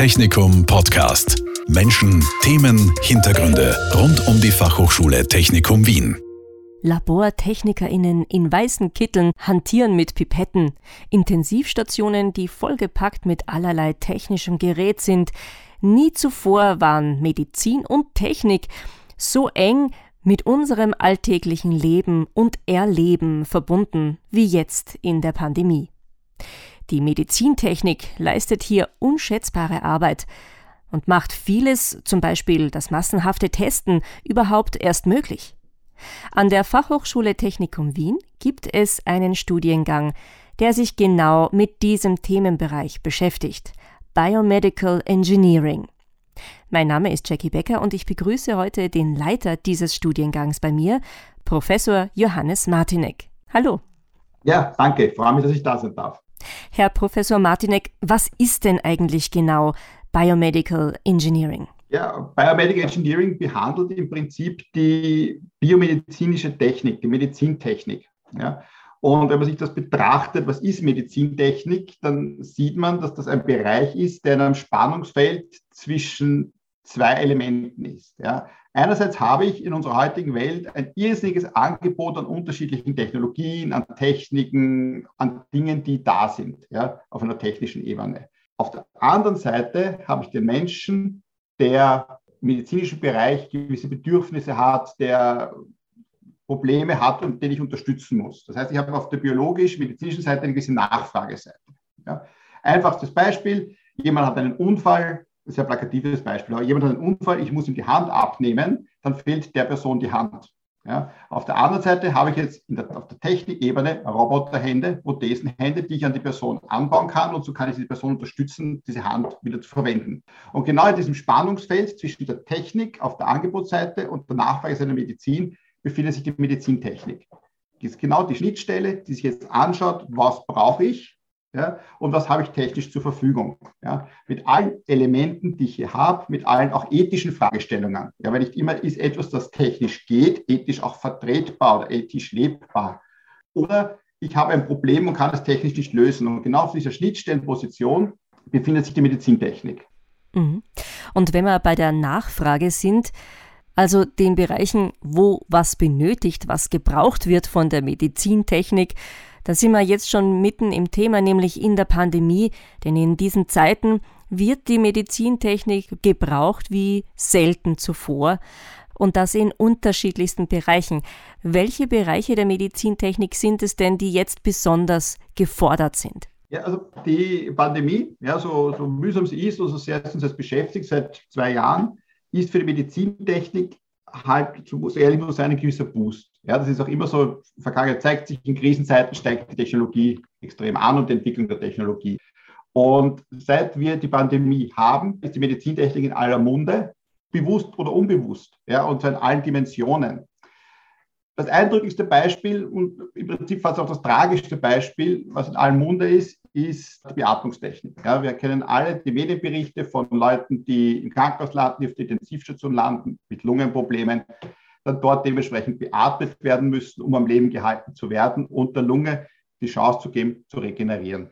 Technikum Podcast. Menschen, Themen, Hintergründe rund um die Fachhochschule Technikum Wien. LabortechnikerInnen in weißen Kitteln hantieren mit Pipetten. Intensivstationen, die vollgepackt mit allerlei technischem Gerät sind. Nie zuvor waren Medizin und Technik so eng mit unserem alltäglichen Leben und Erleben verbunden wie jetzt in der Pandemie. Die Medizintechnik leistet hier unschätzbare Arbeit und macht vieles, zum Beispiel das massenhafte Testen, überhaupt erst möglich. An der Fachhochschule Technikum Wien gibt es einen Studiengang, der sich genau mit diesem Themenbereich beschäftigt Biomedical Engineering. Mein Name ist Jackie Becker und ich begrüße heute den Leiter dieses Studiengangs bei mir, Professor Johannes Martinek. Hallo. Ja, danke. Ich freue mich, dass ich da sein darf. Herr Professor Martinek, was ist denn eigentlich genau Biomedical Engineering? Ja, Biomedical Engineering behandelt im Prinzip die biomedizinische Technik, die Medizintechnik. Ja. Und wenn man sich das betrachtet, was ist Medizintechnik, dann sieht man, dass das ein Bereich ist, der in einem Spannungsfeld zwischen zwei Elementen ist. Ja. Einerseits habe ich in unserer heutigen Welt ein irrsinniges Angebot an unterschiedlichen Technologien, an Techniken, an Dingen, die da sind, ja, auf einer technischen Ebene. Auf der anderen Seite habe ich den Menschen, der im medizinischen Bereich gewisse Bedürfnisse hat, der Probleme hat und den ich unterstützen muss. Das heißt, ich habe auf der biologisch-medizinischen Seite eine gewisse Nachfrageseite. Ja. Einfachstes Beispiel, jemand hat einen Unfall, sehr plakatives Beispiel. Aber jemand hat einen Unfall, ich muss ihm die Hand abnehmen, dann fehlt der Person die Hand. Ja. Auf der anderen Seite habe ich jetzt der, auf der Technikebene Roboterhände, Prothesenhände, die ich an die Person anbauen kann und so kann ich die Person unterstützen, diese Hand wieder zu verwenden. Und genau in diesem Spannungsfeld zwischen der Technik auf der Angebotsseite und der Nachfrage seiner Medizin befindet sich die Medizintechnik. Das ist genau die Schnittstelle, die sich jetzt anschaut, was brauche ich ja, und was habe ich technisch zur Verfügung. Ja, mit allen Elementen, die ich hier habe, mit allen auch ethischen Fragestellungen. Ja, weil nicht immer ist etwas, das technisch geht, ethisch auch vertretbar oder ethisch lebbar. Oder ich habe ein Problem und kann es technisch nicht lösen. Und genau auf dieser Schnittstellenposition befindet sich die Medizintechnik. Mhm. Und wenn wir bei der Nachfrage sind, also den Bereichen, wo was benötigt, was gebraucht wird von der Medizintechnik, da sind wir jetzt schon mitten im Thema, nämlich in der Pandemie, denn in diesen Zeiten wird die Medizintechnik gebraucht wie selten zuvor und das in unterschiedlichsten Bereichen. Welche Bereiche der Medizintechnik sind es denn, die jetzt besonders gefordert sind? Ja, also die Pandemie, ja, so, so mühsam sie ist, also sehr uns jetzt beschäftigt seit zwei Jahren, ist für die Medizintechnik halt, so ehrlich muss sein, ein gewisser Boost. Ja, das ist auch immer so, Vergangenheit zeigt sich, in Krisenzeiten steigt die Technologie extrem an und die Entwicklung der Technologie. Und seit wir die Pandemie haben, ist die Medizintechnik in aller Munde, bewusst oder unbewusst, ja, und zwar in allen Dimensionen. Das eindrücklichste Beispiel und im Prinzip fast auch das tragischste Beispiel, was in allem Munde ist, ist die Beatmungstechnik. Ja, wir kennen alle die Medienberichte von Leuten, die im Krankenhaus landen, die auf der Intensivstation landen mit Lungenproblemen dann dort dementsprechend beatmet werden müssen, um am Leben gehalten zu werden und der Lunge die Chance zu geben, zu regenerieren.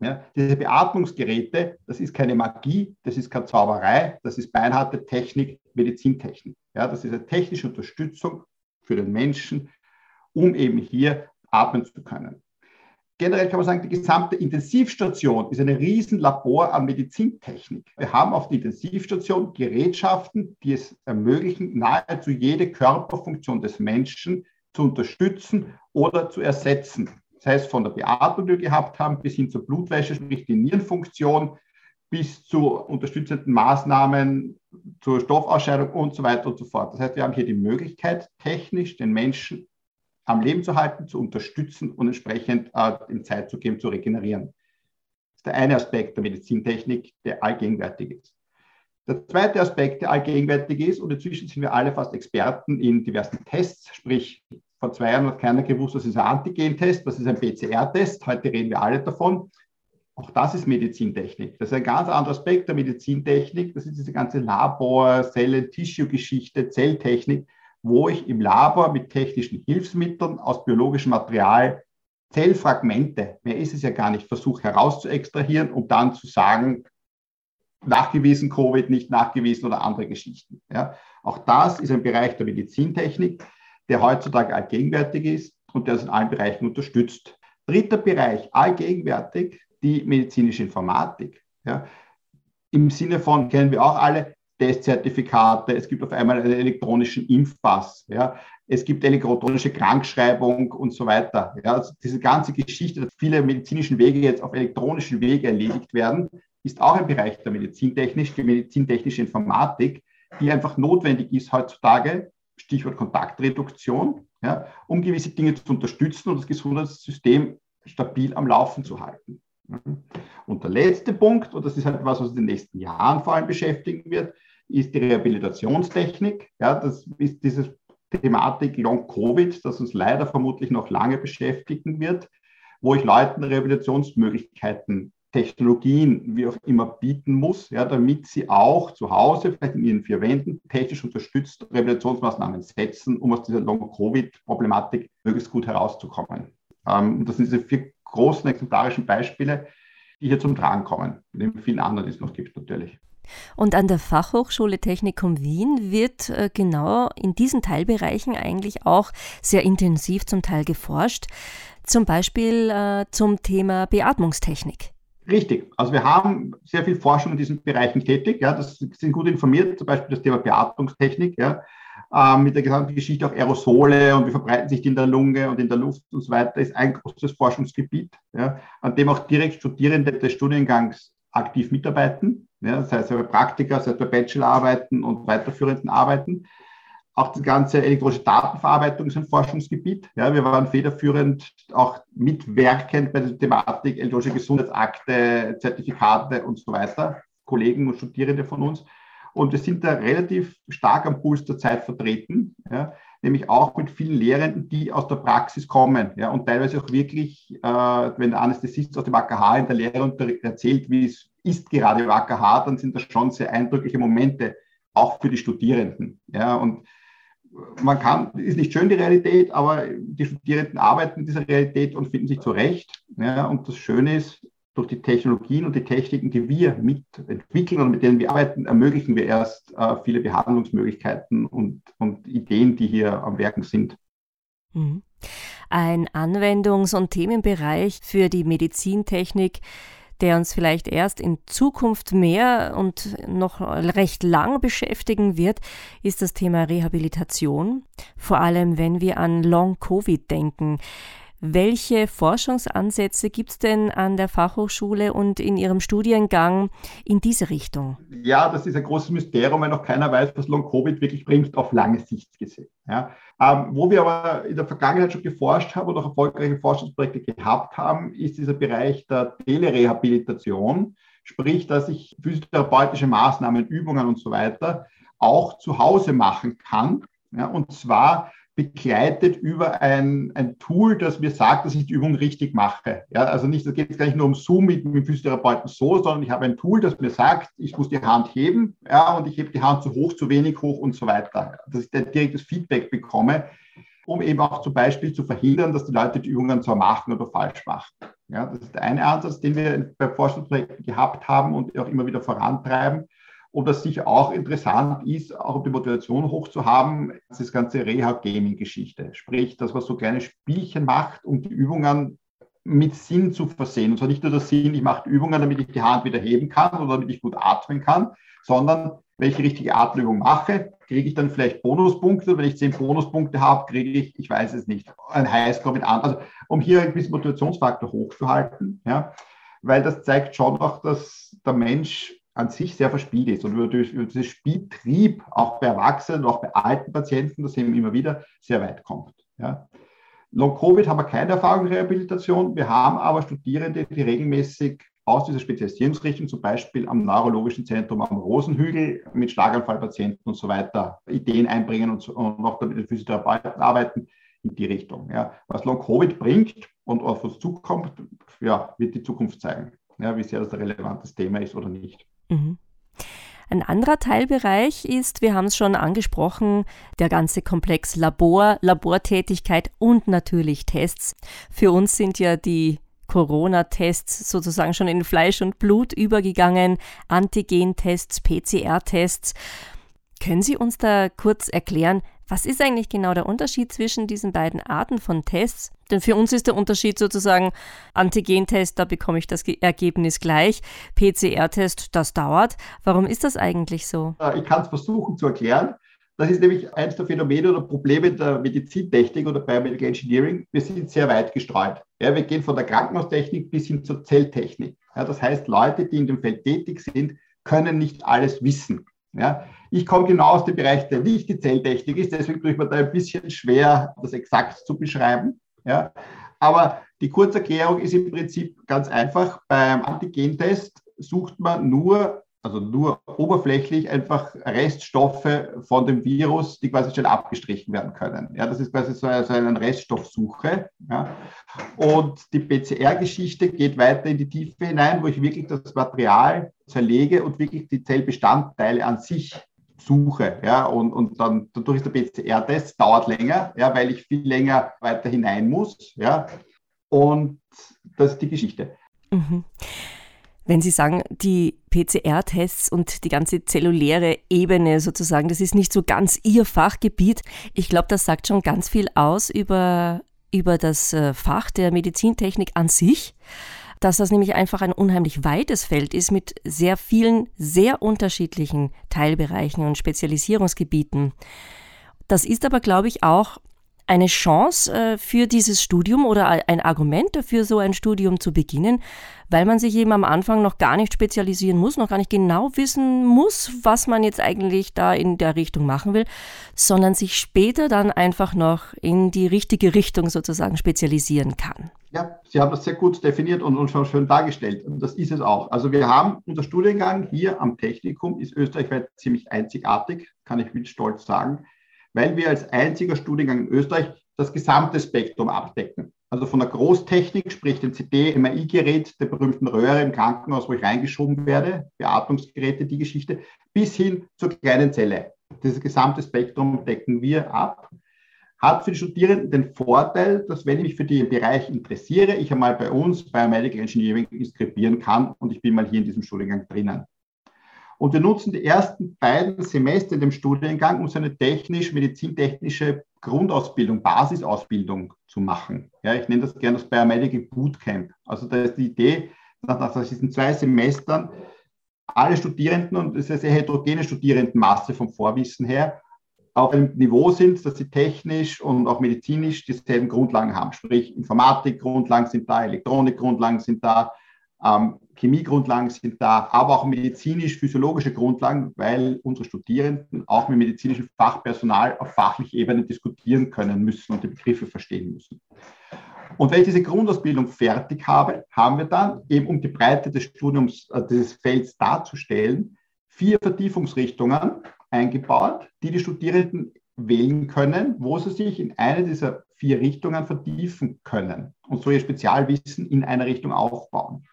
Ja, diese Beatmungsgeräte, das ist keine Magie, das ist keine Zauberei, das ist beinharte Technik, Medizintechnik. Ja, das ist eine technische Unterstützung für den Menschen, um eben hier atmen zu können generell kann man sagen, die gesamte Intensivstation ist ein Riesenlabor an Medizintechnik. Wir haben auf der Intensivstation Gerätschaften, die es ermöglichen, nahezu jede Körperfunktion des Menschen zu unterstützen oder zu ersetzen. Das heißt, von der Beatmung, die wir gehabt haben, bis hin zur Blutwäsche, sprich die Nierenfunktion, bis zu unterstützenden Maßnahmen zur Stoffausscheidung und so weiter und so fort. Das heißt, wir haben hier die Möglichkeit, technisch den Menschen am Leben zu halten, zu unterstützen und entsprechend äh, in Zeit zu geben, zu regenerieren. Das ist der eine Aspekt der Medizintechnik, der allgegenwärtig ist. Der zweite Aspekt, der allgegenwärtig ist, und inzwischen sind wir alle fast Experten in diversen Tests, sprich, vor zwei Jahren hat keiner gewusst, was ist ein Antigen-Test, was ist ein PCR-Test, heute reden wir alle davon. Auch das ist Medizintechnik. Das ist ein ganz anderer Aspekt der Medizintechnik. Das ist diese ganze Labor, Zellen, Tissue-Geschichte, Zelltechnik wo ich im Labor mit technischen Hilfsmitteln aus biologischem Material Zellfragmente, mehr ist es ja gar nicht, versuche herauszuextrahieren und dann zu sagen, nachgewiesen Covid, nicht nachgewiesen oder andere Geschichten. Ja. Auch das ist ein Bereich der Medizintechnik, der heutzutage allgegenwärtig ist und der es in allen Bereichen unterstützt. Dritter Bereich, allgegenwärtig, die medizinische Informatik. Ja. Im Sinne von, kennen wir auch alle, Testzertifikate, es gibt auf einmal einen elektronischen Impfpass, ja, es gibt elektronische Krankschreibung und so weiter. Ja, also diese ganze Geschichte, dass viele medizinische Wege jetzt auf elektronischen Wege erledigt werden, ist auch ein Bereich der Medizintechnik, die medizintechnische Informatik, die einfach notwendig ist heutzutage, Stichwort Kontaktreduktion, ja, um gewisse Dinge zu unterstützen und das Gesundheitssystem stabil am Laufen zu halten. Und der letzte Punkt, und das ist halt was, was in den nächsten Jahren vor allem beschäftigen wird, ist die Rehabilitationstechnik. Ja, das ist diese Thematik Long Covid, das uns leider vermutlich noch lange beschäftigen wird, wo ich Leuten Rehabilitationsmöglichkeiten, Technologien, wie auch immer, bieten muss, ja, damit sie auch zu Hause, vielleicht in ihren vier Wänden, technisch unterstützt Rehabilitationsmaßnahmen setzen, um aus dieser Long Covid-Problematik möglichst gut herauszukommen. Ähm, das sind diese vier großen exemplarischen Beispiele, die hier zum Tragen kommen, neben vielen anderen, die es noch gibt natürlich. Und an der Fachhochschule Technikum Wien wird äh, genau in diesen Teilbereichen eigentlich auch sehr intensiv zum Teil geforscht, zum Beispiel äh, zum Thema Beatmungstechnik. Richtig. Also wir haben sehr viel Forschung in diesen Bereichen tätig. Ja, das sind gut informiert, zum Beispiel das Thema Beatmungstechnik. Ja, äh, mit der gesamten Geschichte auch Aerosole und wie verbreiten sich die in der Lunge und in der Luft und so weiter, ist ein großes Forschungsgebiet, ja, an dem auch direkt Studierende des Studiengangs aktiv mitarbeiten, ja, sei es bei Praktika, sei es bei Bachelorarbeiten und weiterführenden Arbeiten. Auch die ganze elektronische Datenverarbeitung ist ein Forschungsgebiet. Ja, wir waren federführend, auch mitwerkend bei der Thematik elektronische Gesundheitsakte, Zertifikate und so weiter. Kollegen und Studierende von uns. Und wir sind da relativ stark am Puls der Zeit vertreten. Ja nämlich auch mit vielen Lehrenden, die aus der Praxis kommen ja, und teilweise auch wirklich, äh, wenn der Anästhesist aus dem AKH in der Lehre erzählt, wie es ist gerade im AKH, dann sind das schon sehr eindrückliche Momente, auch für die Studierenden. Ja, und man kann, ist nicht schön die Realität, aber die Studierenden arbeiten in dieser Realität und finden sich zurecht. Ja, und das Schöne ist, durch die Technologien und die Techniken, die wir mitentwickeln und mit denen wir arbeiten, ermöglichen wir erst äh, viele Behandlungsmöglichkeiten und, und Ideen, die hier am Werken sind. Mhm. Ein Anwendungs- und Themenbereich für die Medizintechnik, der uns vielleicht erst in Zukunft mehr und noch recht lang beschäftigen wird, ist das Thema Rehabilitation. Vor allem, wenn wir an Long-Covid denken. Welche Forschungsansätze gibt es denn an der Fachhochschule und in Ihrem Studiengang in diese Richtung? Ja, das ist ein großes Mysterium, weil noch keiner weiß, was Long-Covid wirklich bringt, auf lange Sicht gesehen. Ja. Ähm, wo wir aber in der Vergangenheit schon geforscht haben und auch erfolgreiche Forschungsprojekte gehabt haben, ist dieser Bereich der Telerehabilitation, sprich, dass ich physiotherapeutische Maßnahmen, Übungen und so weiter auch zu Hause machen kann. Ja, und zwar begleitet über ein, ein Tool, das mir sagt, dass ich die Übung richtig mache. Ja, also nicht, da geht es gar nicht nur um Zoom mit, dem Physiotherapeuten so, sondern ich habe ein Tool, das mir sagt, ich muss die Hand heben ja, und ich hebe die Hand zu hoch, zu wenig hoch und so weiter. Dass ich ein direktes Feedback bekomme, um eben auch zum Beispiel zu verhindern, dass die Leute die Übungen zwar machen oder falsch machen. Ja, das ist der eine Ansatz, den wir bei Forschungsprojekten gehabt haben und auch immer wieder vorantreiben. Und was sicher auch interessant ist, auch um die Motivation hochzuhaben, ist das ganze Reha-Gaming-Geschichte. Sprich, dass man so kleine Spielchen macht, um die Übungen mit Sinn zu versehen. Und zwar nicht nur der Sinn, ich mache Übungen, damit ich die Hand wieder heben kann oder damit ich gut atmen kann, sondern wenn ich die richtige Atemübung mache, kriege ich dann vielleicht Bonuspunkte. Wenn ich zehn Bonuspunkte habe, kriege ich, ich weiß es nicht, ein Highscore mit an. Also um hier ein bisschen Motivationsfaktor hochzuhalten, ja, weil das zeigt schon auch, dass der Mensch an sich sehr verspielt ist und über, über diesen Spieltrieb auch bei Erwachsenen, auch bei alten Patienten, das wir immer wieder, sehr weit kommt. Ja. Long-Covid haben wir keine Erfahrung in Rehabilitation. Wir haben aber Studierende, die regelmäßig aus dieser Spezialisierungsrichtung, zum Beispiel am Neurologischen Zentrum am Rosenhügel mit Schlaganfallpatienten und so weiter, Ideen einbringen und, so, und noch mit den Physiotherapeuten arbeiten in die Richtung. Ja. Was Long-Covid bringt und auf uns zukommt, ja, wird die Zukunft zeigen, ja, wie sehr das ein relevantes Thema ist oder nicht. Mhm. Ein anderer Teilbereich ist, wir haben es schon angesprochen, der ganze Komplex Labor, Labortätigkeit und natürlich Tests. Für uns sind ja die Corona-Tests sozusagen schon in Fleisch und Blut übergegangen, Antigen-Tests, PCR-Tests. Können Sie uns da kurz erklären, was ist eigentlich genau der Unterschied zwischen diesen beiden Arten von Tests? Denn für uns ist der Unterschied sozusagen Antigen-Test, da bekomme ich das Ergebnis gleich. PCR-Test, das dauert. Warum ist das eigentlich so? Ich kann es versuchen zu erklären. Das ist nämlich eines der Phänomene oder Probleme der Medizintechnik oder Biomedical Engineering. Wir sind sehr weit gestreut. Ja, wir gehen von der Krankenhaustechnik bis hin zur Zelltechnik. Ja, das heißt, Leute, die in dem Feld tätig sind, können nicht alles wissen. Ja, ich komme genau aus dem Bereich, der nicht die Zelltechnik ist, deswegen tue ich mir da ein bisschen schwer, das exakt zu beschreiben. Ja, aber die Kurzerklärung ist im Prinzip ganz einfach. Beim Antigentest sucht man nur also nur oberflächlich einfach Reststoffe von dem Virus, die quasi schnell abgestrichen werden können. Ja, das ist quasi so eine Reststoffsuche. Ja. Und die PCR-Geschichte geht weiter in die Tiefe hinein, wo ich wirklich das Material zerlege und wirklich die Zellbestandteile an sich suche. Ja, und, und dann dadurch ist der PCR-Test, dauert länger, ja, weil ich viel länger weiter hinein muss. Ja. Und das ist die Geschichte. Mhm. Wenn Sie sagen, die PCR-Tests und die ganze zelluläre Ebene sozusagen, das ist nicht so ganz Ihr Fachgebiet. Ich glaube, das sagt schon ganz viel aus über, über das äh, Fach der Medizintechnik an sich, dass das nämlich einfach ein unheimlich weites Feld ist mit sehr vielen, sehr unterschiedlichen Teilbereichen und Spezialisierungsgebieten. Das ist aber, glaube ich, auch eine Chance äh, für dieses Studium oder ein Argument dafür, so ein Studium zu beginnen, weil man sich eben am Anfang noch gar nicht spezialisieren muss, noch gar nicht genau wissen muss, was man jetzt eigentlich da in der Richtung machen will, sondern sich später dann einfach noch in die richtige Richtung sozusagen spezialisieren kann. Ja, Sie haben das sehr gut definiert und, und schon schön dargestellt. Und das ist es auch. Also wir haben unser Studiengang hier am Technikum, ist österreichweit ziemlich einzigartig, kann ich mit Stolz sagen weil wir als einziger Studiengang in Österreich das gesamte Spektrum abdecken. Also von der Großtechnik, sprich dem CD-MRI-Gerät, der berühmten Röhre im Krankenhaus, wo ich reingeschoben werde, Beatmungsgeräte, die Geschichte, bis hin zur kleinen Zelle. Dieses gesamte Spektrum decken wir ab. Hat für die Studierenden den Vorteil, dass wenn ich mich für den Bereich interessiere, ich einmal bei uns bei Medical Engineering inskribieren kann und ich bin mal hier in diesem Studiengang drinnen. Und wir nutzen die ersten beiden Semester in dem Studiengang, um so eine technisch-medizintechnische Grundausbildung, Basisausbildung zu machen. Ja, ich nenne das gerne das Biomedical Bootcamp. Also da ist die Idee, nach diesen zwei Semestern alle Studierenden, und es ist eine sehr heterogene Studierendenmasse vom Vorwissen her, auf einem Niveau sind, dass sie technisch und auch medizinisch dieselben Grundlagen haben. Sprich, Informatikgrundlagen sind da, Elektronikgrundlagen sind da, ähm, Chemiegrundlagen sind da, aber auch medizinisch-physiologische Grundlagen, weil unsere Studierenden auch mit medizinischem Fachpersonal auf fachlicher Ebene diskutieren können müssen und die Begriffe verstehen müssen. Und wenn ich diese Grundausbildung fertig habe, haben wir dann eben, um die Breite des Studiums, äh, dieses Felds darzustellen, vier Vertiefungsrichtungen eingebaut, die die Studierenden wählen können, wo sie sich in eine dieser vier Richtungen vertiefen können und so ihr Spezialwissen in einer Richtung aufbauen.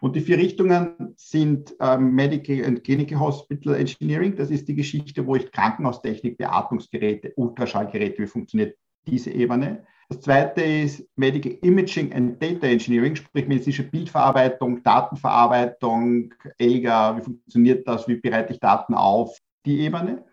Und die vier Richtungen sind ähm, Medical and Clinical Hospital Engineering. Das ist die Geschichte, wo ich Krankenhaustechnik, Beatmungsgeräte, Ultraschallgeräte, wie funktioniert diese Ebene. Das zweite ist Medical Imaging and Data Engineering, sprich medizinische Bildverarbeitung, Datenverarbeitung, ELGA, wie funktioniert das, wie bereite ich Daten auf, die Ebene.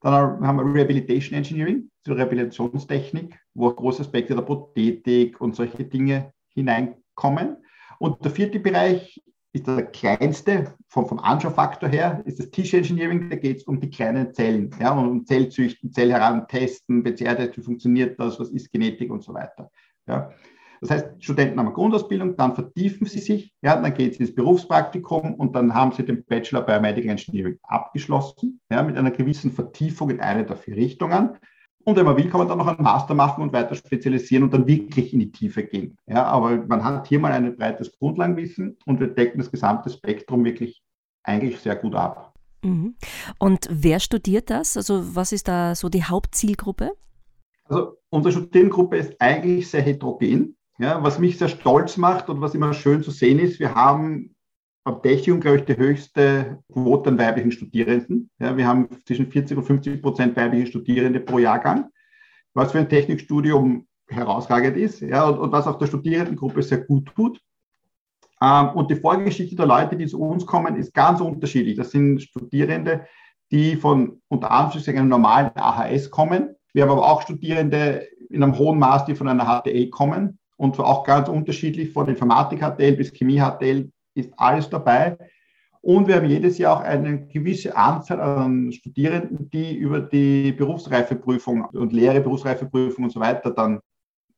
Dann haben wir Rehabilitation Engineering, zur Rehabilitationstechnik, wo große Aspekte der Prothetik und solche Dinge hineinkommen. Und der vierte Bereich ist der kleinste vom, vom Anschaufaktor her, ist das Tissue Engineering, da geht es um die kleinen Zellen, ja, um Zellzüchten, Zellherantesten, PCR-Test, wie funktioniert das, was ist Genetik und so weiter. Ja. Das heißt, Studenten haben eine Grundausbildung, dann vertiefen sie sich, ja, dann gehen sie ins Berufspraktikum und dann haben sie den Bachelor Biomedical Engineering abgeschlossen, ja, mit einer gewissen Vertiefung in eine der vier Richtungen. Und wenn man will, kann man dann noch einen Master machen und weiter spezialisieren und dann wirklich in die Tiefe gehen. Ja, aber man hat hier mal ein breites Grundlagenwissen und wir decken das gesamte Spektrum wirklich eigentlich sehr gut ab. Mhm. Und wer studiert das? Also was ist da so die Hauptzielgruppe? Also unsere Studierendengruppe ist eigentlich sehr heterogen. Ja, was mich sehr stolz macht und was immer schön zu sehen ist, wir haben am Technium, glaube ich, die höchste Quote an weiblichen Studierenden. Ja, wir haben zwischen 40 und 50 Prozent weibliche Studierende pro Jahrgang, was für ein Technikstudium herausragend ist ja, und, und was auch der Studierendengruppe sehr gut tut. Ähm, und die Vorgeschichte der Leute, die zu uns kommen, ist ganz unterschiedlich. Das sind Studierende, die von unter Anführungszeichen einem normalen AHS kommen. Wir haben aber auch Studierende in einem hohen Maß, die von einer HTL kommen und zwar auch ganz unterschiedlich von Informatik-HTL bis Chemie-HTL ist alles dabei. Und wir haben jedes Jahr auch eine gewisse Anzahl an Studierenden, die über die Berufsreifeprüfung und Lehre, Berufsreifeprüfung und so weiter dann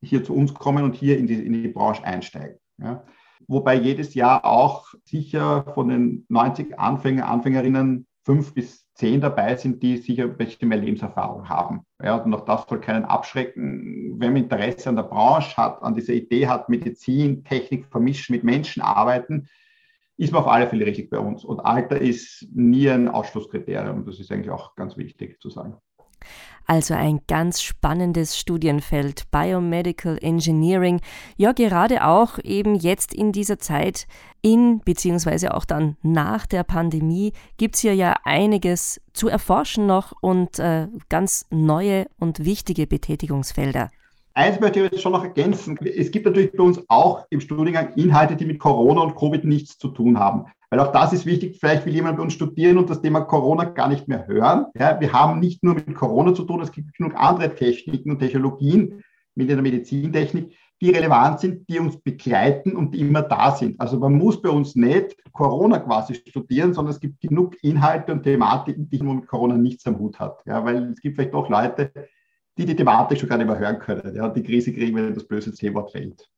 hier zu uns kommen und hier in die, in die Branche einsteigen. Ja. Wobei jedes Jahr auch sicher von den 90 Anfänger, Anfängerinnen fünf bis zehn dabei sind, die sicher ein bisschen mehr Lebenserfahrung haben. Ja, und auch das soll keinen abschrecken. Wenn man Interesse an der Branche hat, an dieser Idee hat, Medizin, Technik vermischen, mit Menschen arbeiten, ist man auf alle Fälle richtig bei uns. Und Alter ist nie ein Ausschlusskriterium. Das ist eigentlich auch ganz wichtig zu sagen. Also ein ganz spannendes Studienfeld, Biomedical Engineering. Ja, gerade auch eben jetzt in dieser Zeit, in beziehungsweise auch dann nach der Pandemie, gibt es hier ja einiges zu erforschen noch und äh, ganz neue und wichtige Betätigungsfelder. Eins möchte ich jetzt schon noch ergänzen. Es gibt natürlich bei uns auch im Studiengang Inhalte, die mit Corona und Covid nichts zu tun haben. Weil auch das ist wichtig. Vielleicht will jemand bei uns studieren und das Thema Corona gar nicht mehr hören. Ja, wir haben nicht nur mit Corona zu tun, es gibt genug andere Techniken und Technologien mit der Medizintechnik, die relevant sind, die uns begleiten und die immer da sind. Also man muss bei uns nicht Corona quasi studieren, sondern es gibt genug Inhalte und Thematiken, die nur mit Corona nichts am Hut hat. Ja, weil es gibt vielleicht auch Leute, die die Thematik schon gar nicht mehr hören können. Ja, die Krise kriegen, wenn das böse C-Wort fällt.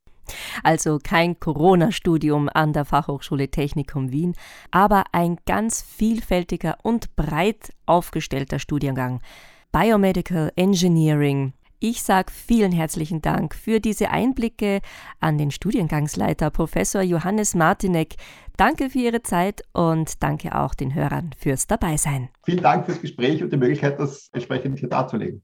Also kein Corona-Studium an der Fachhochschule Technikum Wien, aber ein ganz vielfältiger und breit aufgestellter Studiengang. Biomedical Engineering. Ich sage vielen herzlichen Dank für diese Einblicke an den Studiengangsleiter Professor Johannes Martinek. Danke für Ihre Zeit und danke auch den Hörern fürs Dabeisein. Vielen Dank fürs Gespräch und die Möglichkeit, das entsprechend hier darzulegen.